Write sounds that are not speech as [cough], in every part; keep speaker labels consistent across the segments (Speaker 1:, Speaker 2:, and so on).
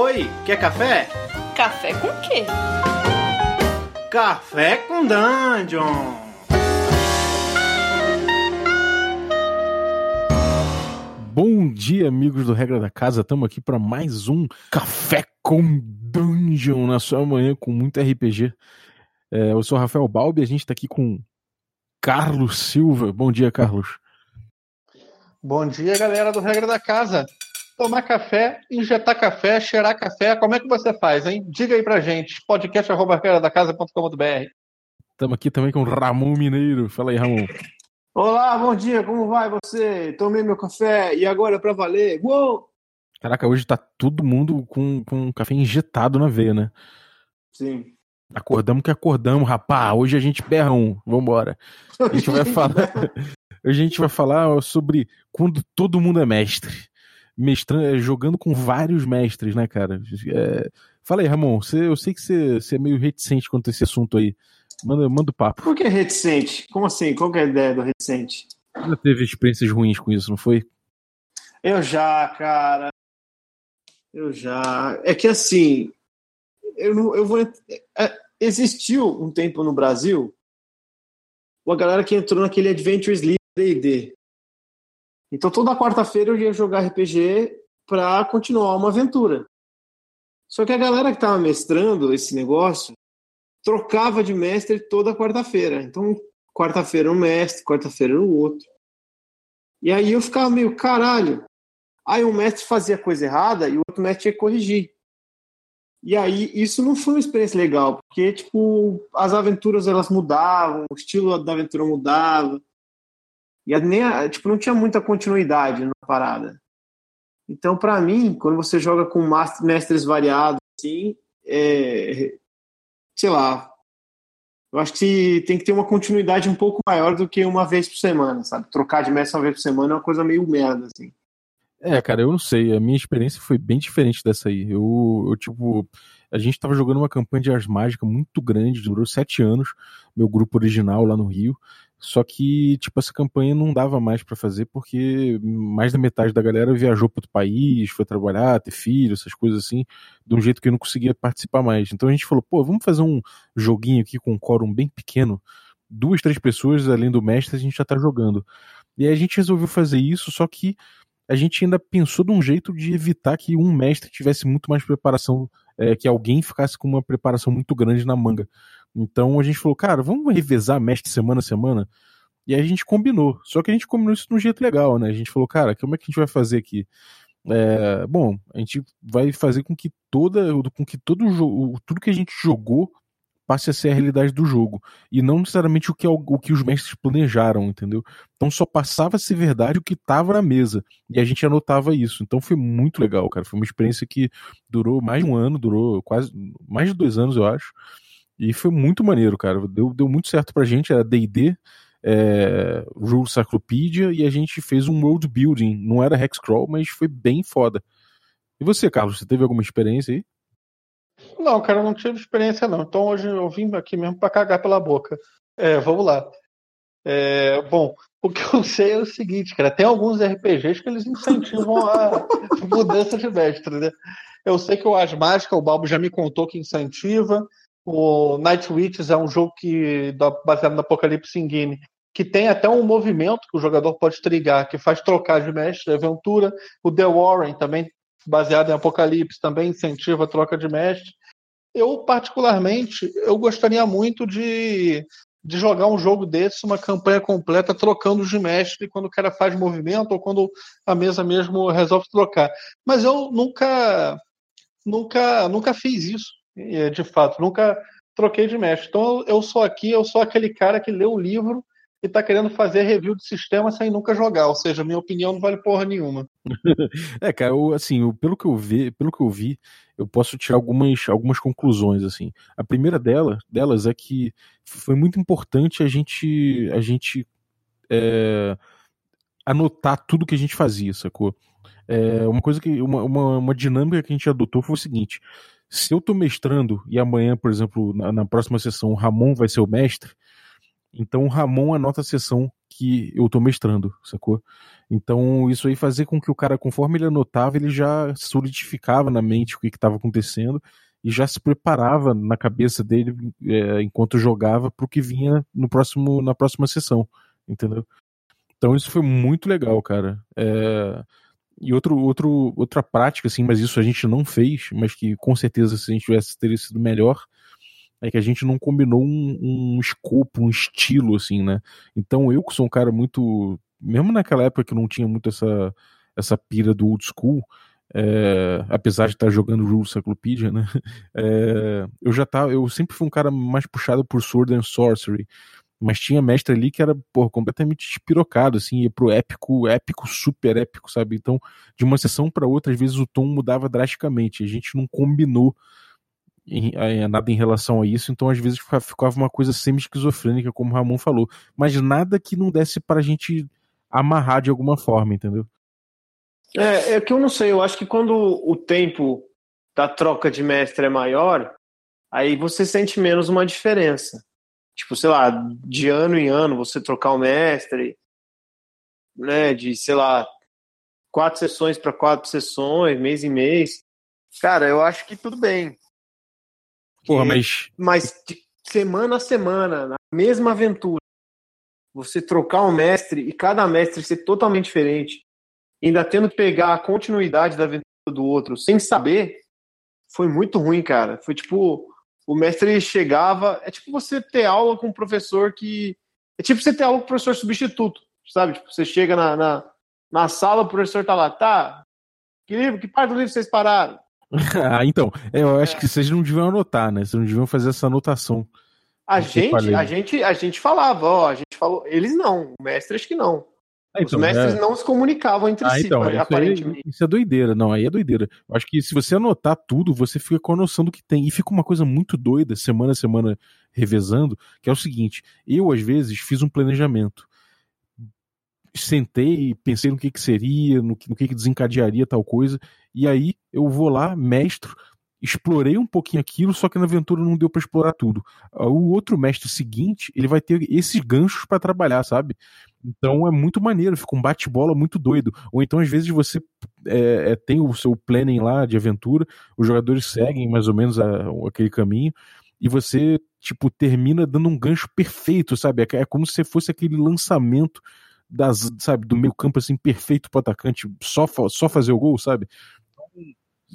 Speaker 1: Oi, quer café?
Speaker 2: Café com quê?
Speaker 1: Café com Dungeon!
Speaker 3: Bom dia, amigos do Regra da Casa. Estamos aqui para mais um Café com Dungeon na sua manhã com muito RPG. É, eu sou Rafael Balbi, a gente está aqui com Carlos Silva. Bom dia, Carlos.
Speaker 4: Bom dia, galera do Regra da Casa. Tomar café, injetar café, cheirar café, como é que você faz, hein? Diga aí pra gente, podcast.com.br.
Speaker 3: Estamos aqui também com Ramon Mineiro. Fala aí, Ramon.
Speaker 5: Olá, bom dia, como vai você? Tomei meu café e agora é pra valer. Uou!
Speaker 3: Caraca, hoje tá todo mundo com, com café injetado na veia, né?
Speaker 5: Sim.
Speaker 3: Acordamos que acordamos, rapá. Hoje a gente berra um. Vambora. A gente vai [laughs] falar. Hoje a gente vai falar sobre quando todo mundo é mestre. Mestrando, jogando com vários mestres, né, cara? É... Fala aí, Ramon. Você, eu sei que você, você é meio reticente quanto a esse assunto aí. Manda, manda o papo.
Speaker 5: Por que reticente? Como assim? Qual que é a ideia do reticente?
Speaker 3: Já teve experiências ruins com isso, não foi?
Speaker 5: Eu já, cara. Eu já. É que assim, eu, não, eu vou. É, existiu um tempo no Brasil uma galera que entrou naquele Adventures League D&D. Então toda quarta-feira eu ia jogar RPG para continuar uma aventura. Só que a galera que estava mestrando esse negócio trocava de mestre toda quarta-feira. Então quarta-feira um mestre, quarta-feira o outro. E aí eu ficava meio caralho. Aí um mestre fazia coisa errada e o outro mestre que corrigir. E aí isso não foi uma experiência legal, porque tipo as aventuras elas mudavam, o estilo da aventura mudava. E nem tipo não tinha muita continuidade na parada. Então para mim, quando você joga com mestres variados assim, é, sei lá, eu acho que tem que ter uma continuidade um pouco maior do que uma vez por semana, sabe? Trocar de mestre uma vez por semana é uma coisa meio merda assim.
Speaker 3: É, cara, eu não sei. A minha experiência foi bem diferente dessa aí. Eu, eu tipo, a gente tava jogando uma campanha de Ars Mágica muito grande, durou sete anos, meu grupo original lá no Rio. Só que, tipo, essa campanha não dava mais para fazer porque mais da metade da galera viajou para outro país, foi trabalhar, ter filho, essas coisas assim, de um jeito que eu não conseguia participar mais. Então a gente falou, pô, vamos fazer um joguinho aqui com um quórum bem pequeno, duas, três pessoas além do mestre, a gente já tá jogando. E aí a gente resolveu fazer isso, só que a gente ainda pensou de um jeito de evitar que um mestre tivesse muito mais preparação, é, que alguém ficasse com uma preparação muito grande na manga. Então a gente falou, cara, vamos revezar mestre semana a semana? E a gente combinou. Só que a gente combinou isso de um jeito legal, né? A gente falou, cara, como é que a gente vai fazer aqui? É, bom, a gente vai fazer com que toda, com que todo jogo, tudo que a gente jogou passe a ser a realidade do jogo e não necessariamente o que, o que os mestres planejaram, entendeu? Então só passava a ser verdade o que estava na mesa e a gente anotava isso. Então foi muito legal, cara. Foi uma experiência que durou mais de um ano, durou quase mais de dois anos, eu acho. E foi muito maneiro, cara. Deu, deu muito certo pra gente. Era DD, é, Rule Cyclopedia e a gente fez um world building. Não era Hexcrawl, mas foi bem foda. E você, Carlos, você teve alguma experiência aí?
Speaker 4: Não, cara, eu não tive experiência não. Então hoje eu vim aqui mesmo para cagar pela boca. É, vamos lá. É, bom, [laughs] o que eu sei é o seguinte, cara, tem alguns RPGs que eles incentivam a [laughs] mudança de mestre, né? Eu sei que o As Mágica, o Balbo já me contou que incentiva. O Night Witches é um jogo que baseado no Apocalipse Engine, que tem até um movimento que o jogador pode trigar, que faz trocar de mestre, aventura. O The Warren também baseado em Apocalipse, também incentiva a troca de mestre. Eu, particularmente, eu gostaria muito de, de jogar um jogo desse, uma campanha completa, trocando de mestre quando o cara faz movimento ou quando a mesa mesmo resolve trocar. Mas eu nunca, nunca, nunca fiz isso, de fato. Nunca troquei de mestre. Então eu sou aqui, eu sou aquele cara que lê o livro e está querendo fazer review de sistema sem nunca jogar, ou seja, minha opinião não vale porra nenhuma. [laughs]
Speaker 3: é, cara, eu, assim, eu, pelo que eu vi, pelo que eu vi, eu posso tirar algumas, algumas conclusões assim. A primeira dela, delas é que foi muito importante a gente a gente é, anotar tudo que a gente fazia, sacou? É, uma coisa que uma, uma, uma dinâmica que a gente adotou foi o seguinte: se eu tô mestrando e amanhã, por exemplo, na, na próxima sessão o Ramon vai ser o mestre, Então o Ramon anota a sessão que eu tô mestrando, sacou? Então isso aí fazia com que o cara, conforme ele anotava, ele já solidificava na mente o que estava acontecendo e já se preparava na cabeça dele é, enquanto jogava para o que vinha no próximo, na próxima sessão, entendeu? Então isso foi muito legal, cara. É... E outro, outro, outra prática, assim, mas isso a gente não fez, mas que com certeza se a gente tivesse teria sido melhor, é que a gente não combinou um, um escopo, um estilo, assim, né? Então eu que sou um cara muito. Mesmo naquela época que não tinha muito essa, essa pira do old school, é, apesar de estar jogando Rule Cyclopedia, né? [laughs] É, eu já tava, eu sempre fui um cara mais puxado por Sword and Sorcery, mas tinha mestre ali que era porra, completamente espirocado, assim, ia pro épico, épico, super épico, sabe? Então, de uma sessão para outra, às vezes o tom mudava drasticamente. A gente não combinou em, em, nada em relação a isso, então às vezes ficava uma coisa semi-esquizofrênica, como o Ramon falou, mas nada que não desse para a gente amarrar de alguma forma, entendeu?
Speaker 5: É, é que eu não sei, eu acho que quando o tempo da troca de mestre é maior, aí você sente menos uma diferença. Tipo, sei lá, de ano em ano você trocar o mestre, né, de, sei lá, quatro sessões para quatro sessões, mês em mês. Cara, eu acho que tudo bem.
Speaker 3: Porra, mas.
Speaker 5: Mas de semana a semana, na mesma aventura, você trocar um mestre e cada mestre ser totalmente diferente, ainda tendo que pegar a continuidade da aventura do outro sem saber, foi muito ruim, cara. Foi tipo, o mestre chegava. É tipo você ter aula com um professor que. É tipo você ter aula com um professor substituto, sabe? Tipo, você chega na, na, na sala, o professor tá lá, tá? Que livro, que parte do livro vocês pararam? [laughs]
Speaker 3: ah, então, eu acho é. que vocês não deviam anotar, né? Vocês não deviam fazer essa anotação.
Speaker 5: A gente, a gente, a gente falava, ó, a gente falou, eles não, o mestre acho que não. Ah, então, Os mestres é... não se comunicavam entre ah, si, então, aparentemente.
Speaker 3: Isso é, isso é doideira, não, aí é doideira. Eu acho que se você anotar tudo, você fica com a noção do que tem. E fica uma coisa muito doida, semana a semana revezando, que é o seguinte: eu, às vezes, fiz um planejamento sentei, pensei no que, que seria, no que, no que, que desencadearia tal coisa, e aí eu vou lá, mestro, explorei um pouquinho aquilo, só que na aventura não deu para explorar tudo. O outro mestre seguinte, ele vai ter esses ganchos para trabalhar, sabe? Então é muito maneiro, fica um bate-bola muito doido. Ou então, às vezes, você é, é, tem o seu planning lá de aventura, os jogadores seguem mais ou menos a, aquele caminho, e você, tipo, termina dando um gancho perfeito, sabe? É, é como se fosse aquele lançamento das, sabe, do meio campo assim perfeito pro atacante só, só fazer o gol, sabe?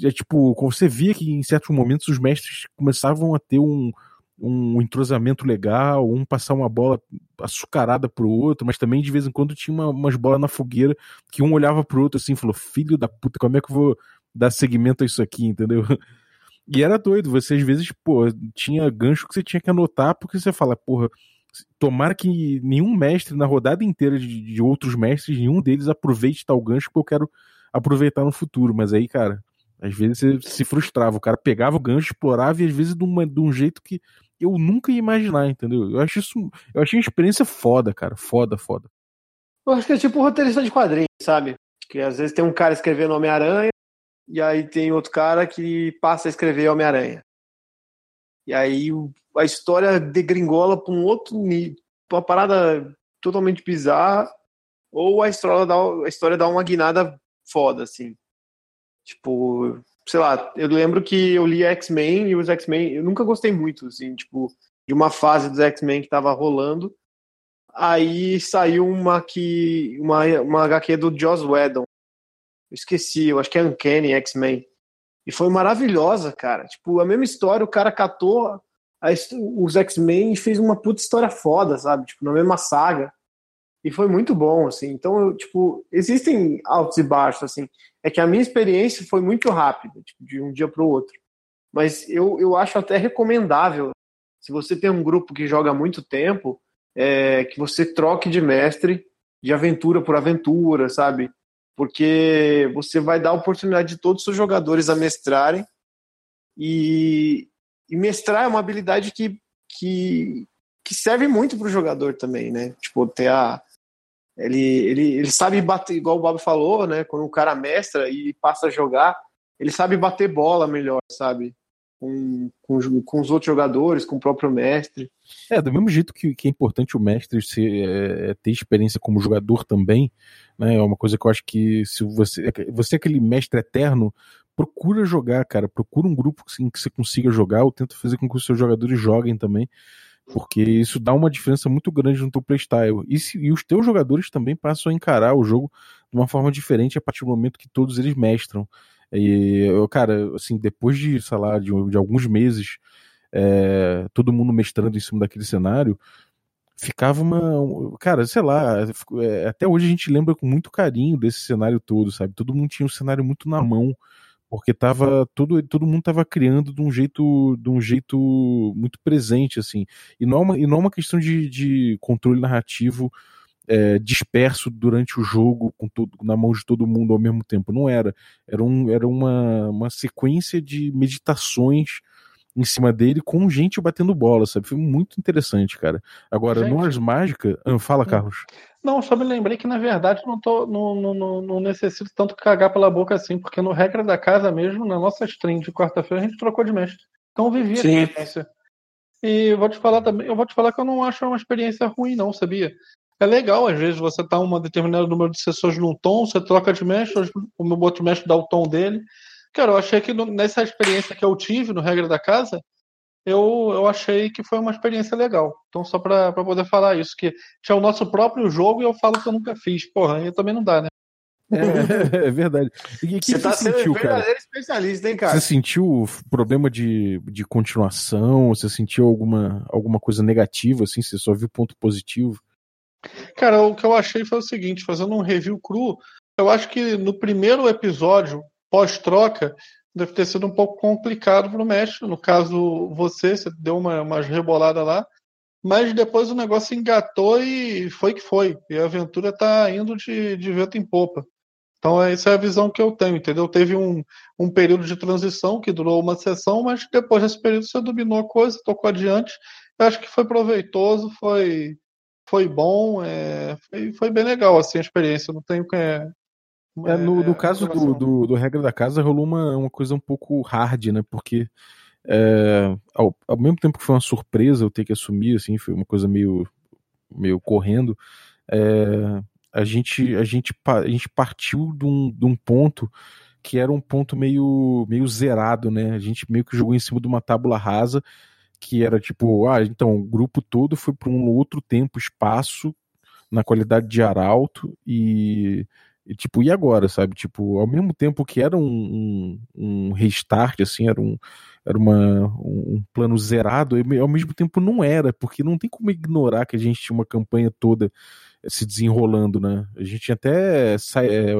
Speaker 3: É tipo, você via que em certos momentos os mestres começavam a ter um, um entrosamento legal, um passar uma bola açucarada pro outro, mas também de vez em quando tinha uma, umas bolas na fogueira que um olhava pro outro assim e falou: Filho da puta, como é que eu vou dar seguimento a isso aqui, [laughs] entendeu? E era doido, você às vezes, pô, tinha gancho que você tinha que anotar, porque você fala, porra, tomara que nenhum mestre na rodada inteira de, de, outros mestres, nenhum deles aproveite tal gancho que eu quero aproveitar no futuro. Mas aí, cara, às vezes você se frustrava. O cara pegava o gancho, explorava e às vezes de, uma, de um jeito que eu nunca ia imaginar, entendeu? Eu acho isso. Eu achei uma experiência foda, cara. Foda, foda.
Speaker 5: Eu acho que é tipo roteirista de quadrinhos, sabe? Que às vezes tem um cara escrevendo Homem-Aranha e aí tem outro cara que passa a escrever Homem-Aranha. E aí a história degringola para um outro nível, uma parada totalmente bizarra, ou a história dá, a história dá uma guinada foda, assim. Tipo, sei lá, eu lembro que eu li X-Men e os X-Men, eu nunca gostei muito, assim, tipo, de uma fase dos X-Men que tava rolando. Aí saiu uma que uma, uma HQ do Joss Whedon. Eu esqueci, eu acho que é Uncanny X-Men. E foi maravilhosa, cara. Tipo, a mesma história, o cara catou a, os X-Men e fez uma puta história foda, sabe? Tipo, na mesma saga. E foi muito bom, assim. Então, eu, tipo, existem altos e baixos, assim. É que a minha experiência foi muito rápida, tipo, de um dia para o outro. Mas eu, eu acho até recomendável, se você tem um grupo que joga há muito tempo, é, que você troque de mestre de aventura por aventura, sabe? porque você vai dar a oportunidade de todos os jogadores a mestrarem e, e mestrar é uma habilidade que, que, que serve muito para o jogador também, né? Tipo, ter a, ele, ele, ele sabe bater, igual o Bob falou, né? Quando o cara mestra e passa a jogar, ele sabe bater bola melhor, sabe? com, com, com, os outros jogadores, com o próprio mestre.
Speaker 3: É, do mesmo jeito que, que é importante o mestre ser, é, é ter experiência como jogador também, né? É uma coisa que eu acho que se você, você é aquele mestre eterno, procura jogar, cara. Procura um grupo assim, que você consiga jogar, ou tenta fazer com que os seus jogadores joguem também. Porque isso dá uma diferença muito grande no teu playstyle. E, se, e os teus jogadores também passam a encarar o jogo de uma forma diferente a partir do momento que todos eles mestram. E, eu, cara, assim, depois de, sei lá, de, de alguns meses, é, todo mundo mestrando em cima daquele cenário, ficava uma. Cara, sei lá, é, até hoje a gente lembra com muito carinho desse cenário todo, sabe? Todo mundo tinha um cenário muito na mão, porque tava. Todo, todo mundo tava criando de um jeito, de um jeito muito presente, assim. E não é uma, e não é uma questão de, de controle narrativo é, disperso durante o jogo, com todo, na mão de todo mundo ao mesmo tempo. Não era. Era, um, era uma, uma sequência de meditações em cima dele com gente batendo bola, sabe? Foi muito interessante, cara. Agora, gente, no Ars Mágica. Ah, fala, hum. Carlos.
Speaker 4: Não, só me lembrei que, na verdade, não, tô, não, não, não, não necessito tanto cagar pela boca assim, porque no regra da casa mesmo, na nossa stream de quarta-feira, a gente trocou de mestre. Então vivi a experiência. E eu vou te falar também, eu vou te falar que eu não acho uma experiência ruim, não, sabia? É legal, às vezes, você tá um determinado número de sessões num tom, você troca de mestre, o meu outro mestre dá o tom dele. Cara, eu achei que nessa experiência que eu tive no Regra da Casa, eu, eu achei que foi uma experiência legal. Então, só para poder falar isso, que tinha o nosso próprio jogo e eu falo que eu nunca fiz. Porra, aí também não dá, né?
Speaker 3: É, [laughs] é verdade. E que
Speaker 5: você, tá você sentiu, cara? especialista, hein, cara?
Speaker 3: Você sentiu problema de, de continuação? Você sentiu alguma, alguma coisa negativa, assim? Você só viu ponto positivo?
Speaker 4: Cara, o que eu achei foi o seguinte, fazendo um review cru, eu acho que no primeiro episódio, pós-troca, deve ter sido um pouco complicado para o mestre. No caso, você, você deu uma, umas reboladas lá, mas depois o negócio engatou e foi que foi. E a aventura está indo de, de vento em popa. Então, essa é a visão que eu tenho, entendeu? Teve um, um período de transição que durou uma sessão, mas depois desse período você dominou a coisa, tocou adiante. Eu acho que foi proveitoso, foi foi bom, é, foi, foi, bem legal assim, a experiência. Não tenho
Speaker 3: é, é, no, no caso do, do, do, Regra da Casa rolou uma, uma coisa um pouco hard, né? Porque é, ao, ao, mesmo tempo que foi uma surpresa eu ter que assumir, assim, foi uma coisa meio, meio correndo. É, a gente, a gente, a gente partiu de um, de um ponto que era um ponto meio, meio zerado, né? A gente meio que jogou em cima de uma tábula rasa que era tipo, ah, então o grupo todo foi para um outro tempo, espaço, na qualidade de arauto e, e, tipo, e agora, sabe? Tipo, ao mesmo tempo que era um, um, um restart, assim, era um, era uma, um plano zerado, ao mesmo tempo não era, porque não tem como ignorar que a gente tinha uma campanha toda se desenrolando, né? A gente tinha até é,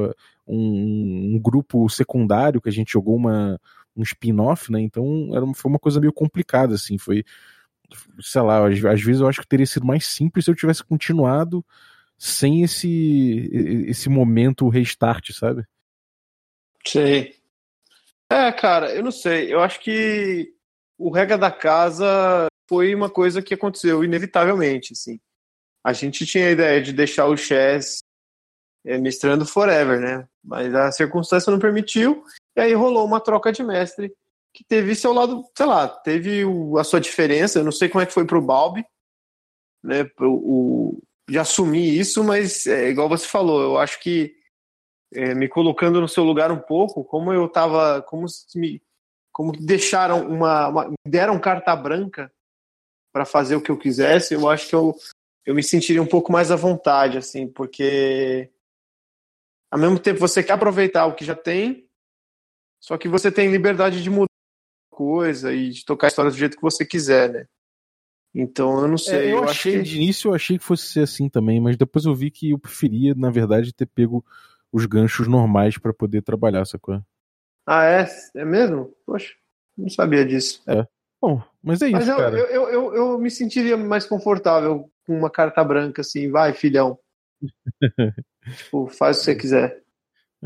Speaker 3: um, um grupo secundário que a gente jogou uma, um spin-off, né? Então era, foi uma coisa meio complicada, assim. Foi, sei lá, às, às, vezes eu acho que teria sido mais simples se eu tivesse continuado sem esse, esse momento restart, sabe?
Speaker 5: Sei. É, cara, eu não sei. Eu acho que o regra da casa foi uma coisa que aconteceu inevitavelmente, assim. A gente tinha a ideia de deixar o Chess é, mestrando forever, né? Mas a circunstância não permitiu e aí rolou uma troca de mestre que teve seu lado, sei lá, teve o, a sua diferença. Eu não sei como é que foi pro Balbi, né? O, de assumir isso, mas é, igual você falou, eu acho que é, me colocando no seu lugar um pouco, como eu tava, como me, como deixaram uma, uma deram carta branca para fazer o que eu quisesse, eu acho que eu eu me sentiria um pouco mais à vontade, assim, porque ao mesmo tempo você quer aproveitar o que já tem, só que você tem liberdade de mudar coisa e de tocar a história do jeito que você quiser, né? Então eu não sei.
Speaker 3: É, eu, eu, achei, que... de início eu achei que fosse ser assim também, mas depois eu vi que eu preferia, na verdade, ter pego os ganchos normais para poder trabalhar, sacou?
Speaker 5: Ah, é? É mesmo? Poxa, não sabia disso.
Speaker 3: É. Bom, mas é isso, mas
Speaker 5: eu,
Speaker 3: cara.
Speaker 5: Eu, eu, eu, eu me sentiria mais confortável com uma carta branca assim, vai, filhão. [laughs] tipo, faz o que você quiser.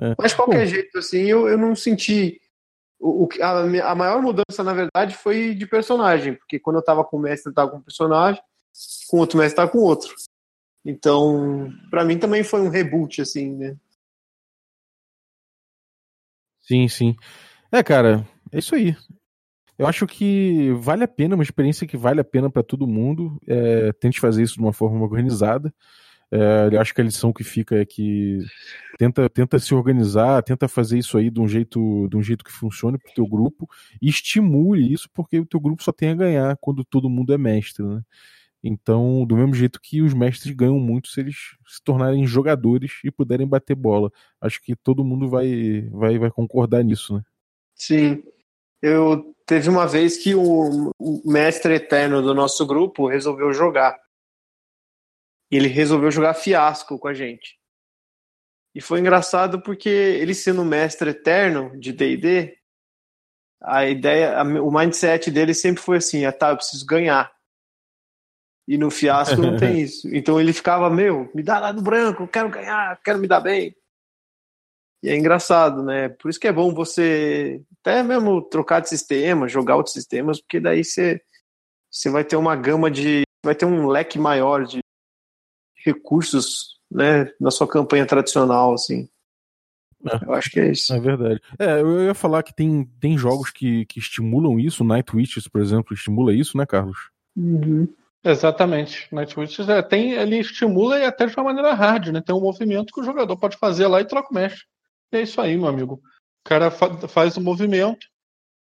Speaker 5: É. Mas de qualquer Bom. jeito, assim, eu, eu não senti. O, a, a maior mudança, na verdade, foi de personagem, porque quando eu tava com o mestre, eu tava com um personagem, com outro mestre, tava com outro. Então, para mim também foi um reboot, assim, né?
Speaker 3: Sim, sim. É, cara, é isso aí. Eu acho que vale a pena, uma experiência que vale a pena para todo mundo. É, tente fazer isso de uma forma organizada. É, acho que a lição que fica é que tenta, tenta se organizar, tenta fazer isso aí de um jeito, de um jeito que funcione para o teu grupo e estimule isso, porque o teu grupo só tem a ganhar quando todo mundo é mestre, né? Então, do mesmo jeito que os mestres ganham muito se eles se tornarem jogadores e puderem bater bola. Acho que todo mundo vai, vai, vai concordar nisso, né?
Speaker 5: Sim. Eu teve uma vez que o, o mestre eterno do nosso grupo resolveu jogar. E ele resolveu jogar fiasco com a gente. E foi engraçado porque ele sendo mestre eterno de D&D, a ideia, o mindset dele sempre foi assim, ah, tá, eu preciso ganhar. E no fiasco não tem [laughs] isso. Então ele ficava, meu, me dá lá no branco, quero ganhar, quero me dar bem. E é engraçado, né? Por isso que é bom você até mesmo trocar de sistema, jogar outros sistemas, porque daí você, você vai ter uma gama de. vai ter um leque maior de recursos né, na sua campanha tradicional, assim. É. Eu acho que é isso.
Speaker 3: É verdade. É, eu ia falar que tem, tem jogos que, que estimulam isso, Night Witches, por exemplo, estimula isso, né, Carlos?
Speaker 4: Uhum. Exatamente. Nightwish é, tem, ele estimula e até de uma maneira hard, né? Tem um movimento que o jogador pode fazer lá e troca o mestre. E é isso aí, meu amigo. O cara fa faz o movimento.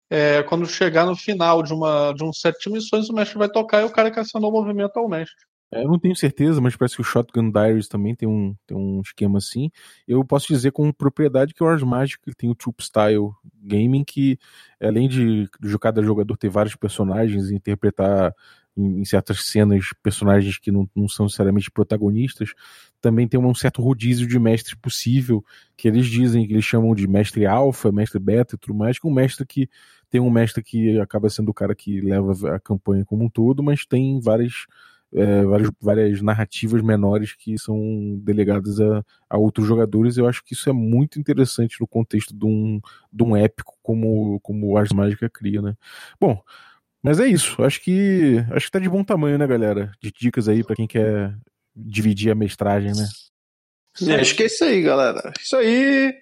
Speaker 4: É, quando chegar no final de, uma, de um set de missões, o mestre vai tocar e o cara que acionou o movimento é o mestre.
Speaker 3: É, eu não tenho certeza, mas parece que o Shotgun Diaries também tem um, tem um esquema assim. Eu posso dizer com propriedade que o Ars Magic tem o Troop Style Gaming, que além de, de cada jogador ter vários personagens e interpretar em, em, certas cenas personagens que não, não são necessariamente protagonistas, também tem um certo rodízio de mestres possível, que eles dizem que eles chamam de mestre alfa, mestre beta e tudo mais, que um mestre que tem um mestre que acaba sendo o cara que leva a campanha como um todo, mas tem várias, é, várias, várias narrativas menores que são delegadas a, a outros jogadores. Eu acho que isso é muito interessante no contexto de um, de um épico como, como o Ars Mágica cria, né? Bom, mas é isso. Acho que acho que tá de bom tamanho, né, galera? De dicas aí para quem quer dividir a mestragem, né?
Speaker 5: É, acho que é isso aí, galera. Isso aí.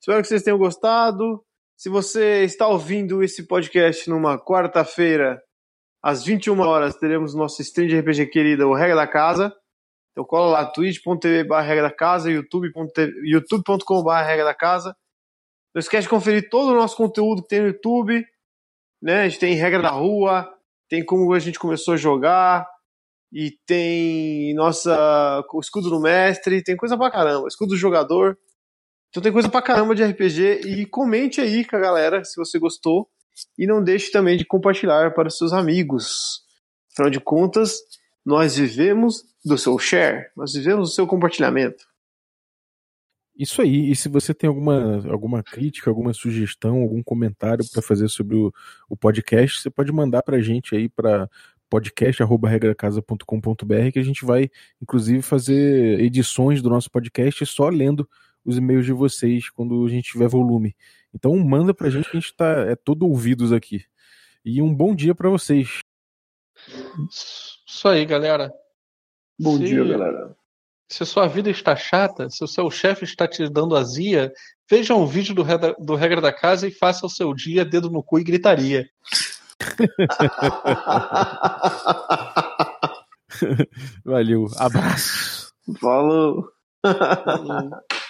Speaker 5: Espero que vocês tenham gostado. Se você está ouvindo esse podcast numa quarta-feira, às 21 horas, teremos nosso stream de RPG querida, o Regra da Casa. Então cola lá, twitch.tv regra da casa, youtube.com YouTube regra da casa. Não esquece de conferir todo o nosso conteúdo que tem no YouTube né? A gente tem regra da rua, tem como a gente começou a jogar, e tem nossa escudo do mestre, tem coisa pra caramba, escudo do jogador. Então tem coisa pra caramba de RPG e comente aí com a galera se você gostou e não deixe também de compartilhar para seus amigos. Afinal de contas, nós vivemos do seu share, nós vivemos do seu compartilhamento.
Speaker 3: Isso aí. E se você tem alguma, alguma crítica, alguma sugestão, algum comentário para fazer sobre o, o podcast, você pode mandar para a gente aí para podcast@regracasa.com.br que a gente vai inclusive fazer edições do nosso podcast só lendo os e-mails de vocês quando a gente tiver volume. Então manda pra gente que a gente tá é todo ouvidos aqui. E um bom dia para vocês.
Speaker 4: Isso aí, galera.
Speaker 5: Bom Se... dia, galera.
Speaker 4: Se sua vida está chata, se o seu chefe está te dando azia, veja um vídeo do, Regra, do Regra da Casa e faça o seu dia dedo no cu e gritaria. [laughs]
Speaker 3: Valeu, abraço.
Speaker 5: Falou. Falou. [laughs]